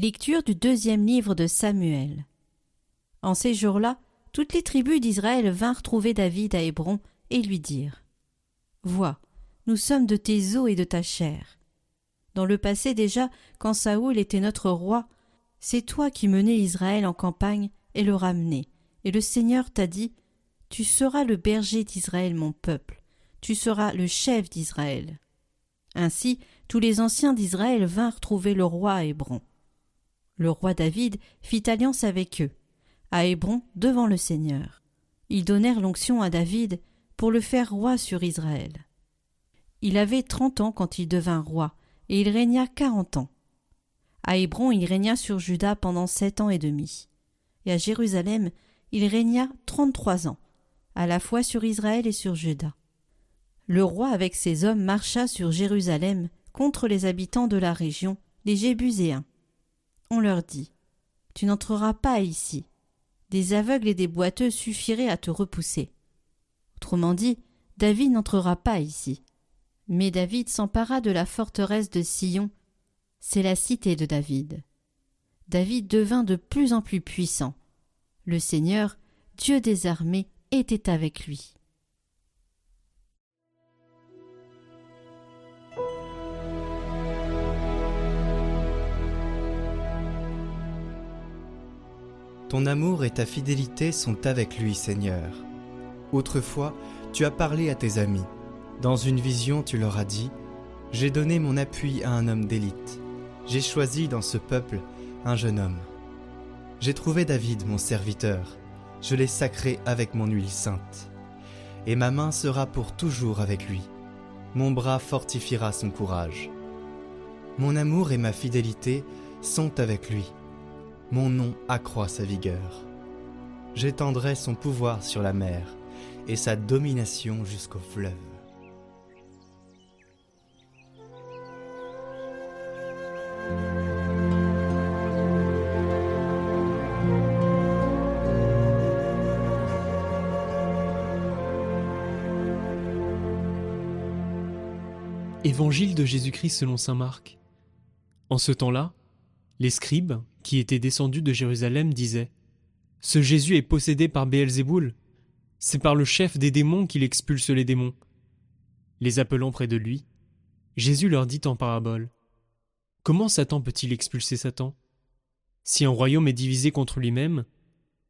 Lecture du deuxième livre de Samuel. En ces jours-là, toutes les tribus d'Israël vinrent trouver David à Hébron et lui dirent Vois, nous sommes de tes os et de ta chair. Dans le passé déjà, quand Saoul était notre roi, c'est toi qui menais Israël en campagne et le ramenais, et le Seigneur t'a dit Tu seras le berger d'Israël, mon peuple, tu seras le chef d'Israël. Ainsi, tous les anciens d'Israël vinrent trouver le roi à Hébron. Le roi David fit alliance avec eux, à Hébron devant le Seigneur. Ils donnèrent l'onction à David pour le faire roi sur Israël. Il avait trente ans quand il devint roi, et il régna quarante ans. À Hébron il régna sur Juda pendant sept ans et demi. Et à Jérusalem il régna trente-trois ans, à la fois sur Israël et sur Juda. Le roi avec ses hommes marcha sur Jérusalem contre les habitants de la région, les Jébuséens, leur dit Tu n'entreras pas ici. Des aveugles et des boiteux suffiraient à te repousser. Autrement dit, David n'entrera pas ici. Mais David s'empara de la forteresse de Sion. C'est la cité de David. David devint de plus en plus puissant. Le Seigneur, Dieu des armées, était avec lui. Ton amour et ta fidélité sont avec lui, Seigneur. Autrefois, tu as parlé à tes amis. Dans une vision, tu leur as dit J'ai donné mon appui à un homme d'élite. J'ai choisi dans ce peuple un jeune homme. J'ai trouvé David, mon serviteur. Je l'ai sacré avec mon huile sainte. Et ma main sera pour toujours avec lui. Mon bras fortifiera son courage. Mon amour et ma fidélité sont avec lui mon nom accroît sa vigueur. J'étendrai son pouvoir sur la mer et sa domination jusqu'au fleuve. Évangile de Jésus-Christ selon saint Marc. En ce temps-là, les scribes, qui étaient descendus de Jérusalem, disaient Ce Jésus est possédé par Béelzéboul. C'est par le chef des démons qu'il expulse les démons. Les appelant près de lui, Jésus leur dit en parabole Comment Satan peut-il expulser Satan? Si un royaume est divisé contre lui-même,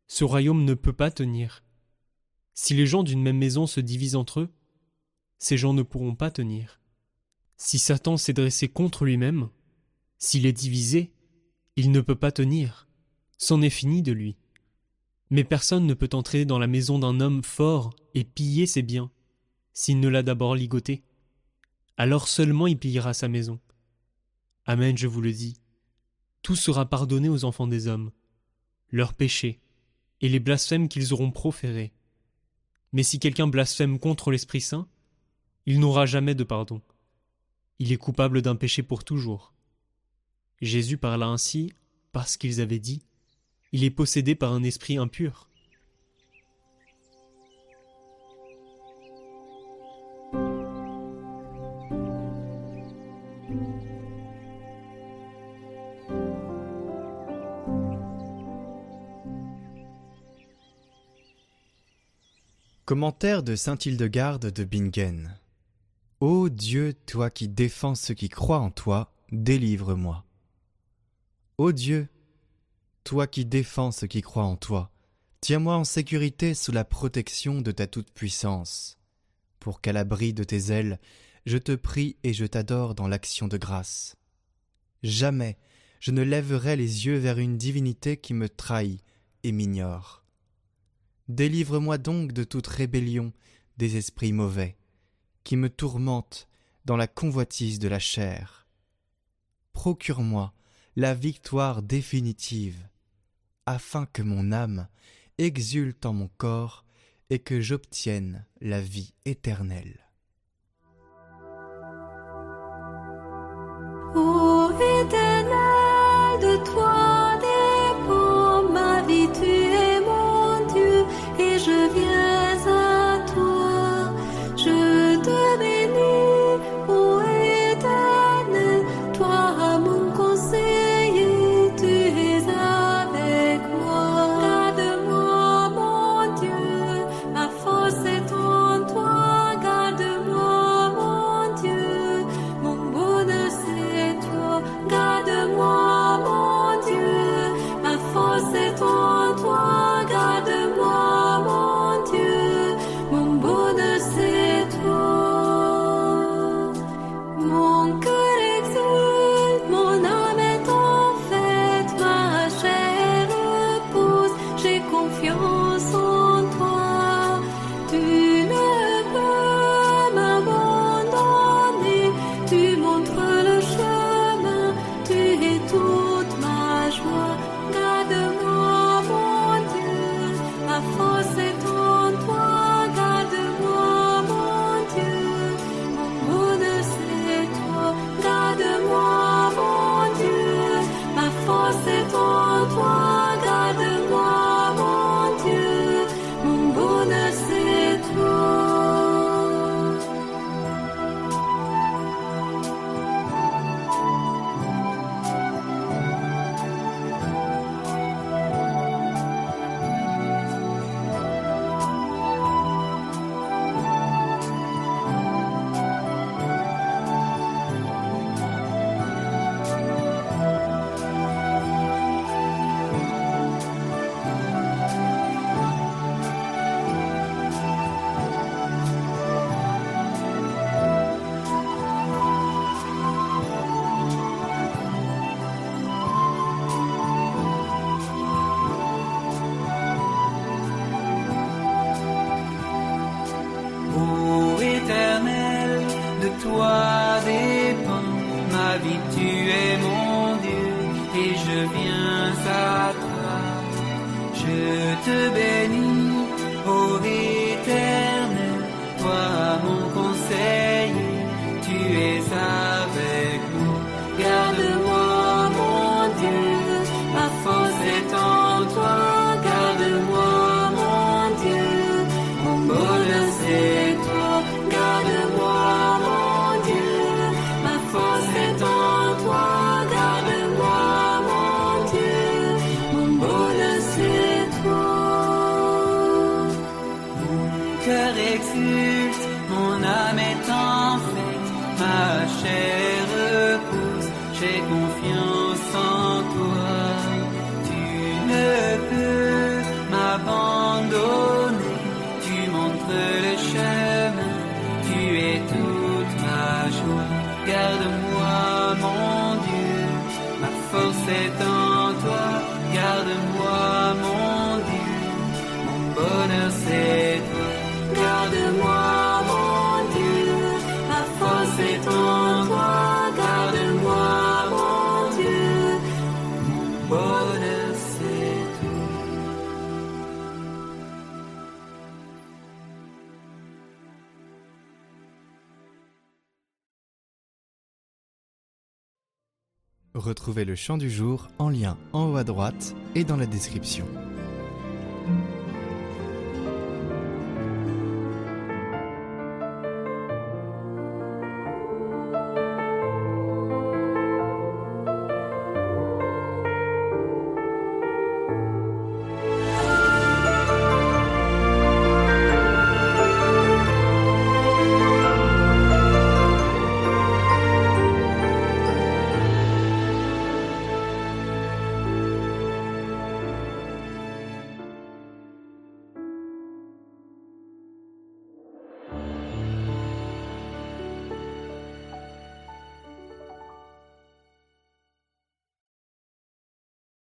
ce royaume ne peut pas tenir. Si les gens d'une même maison se divisent entre eux, ces gens ne pourront pas tenir. Si Satan s'est dressé contre lui-même, s'il est divisé, il ne peut pas tenir. C'en est fini de lui. Mais personne ne peut entrer dans la maison d'un homme fort et piller ses biens, s'il ne l'a d'abord ligoté. Alors seulement il pillera sa maison. Amen, je vous le dis. Tout sera pardonné aux enfants des hommes, leurs péchés, et les blasphèmes qu'ils auront proférés. Mais si quelqu'un blasphème contre l'Esprit Saint, il n'aura jamais de pardon. Il est coupable d'un péché pour toujours. Jésus parla ainsi parce qu'ils avaient dit Il est possédé par un esprit impur. Commentaire de saint Hildegarde de Bingen. Ô Dieu, toi qui défends ceux qui croient en toi, délivre-moi. Ô Dieu, toi qui défends ceux qui croient en toi, tiens-moi en sécurité sous la protection de ta toute-puissance, pour qu'à l'abri de tes ailes, je te prie et je t'adore dans l'action de grâce. Jamais je ne lèverai les yeux vers une divinité qui me trahit et m'ignore. Délivre-moi donc de toute rébellion des esprits mauvais, qui me tourmentent dans la convoitise de la chair. Procure-moi la victoire définitive, afin que mon âme exulte en mon corps et que j'obtienne la vie éternelle. to be Retrouvez le chant du jour en lien en haut à droite et dans la description.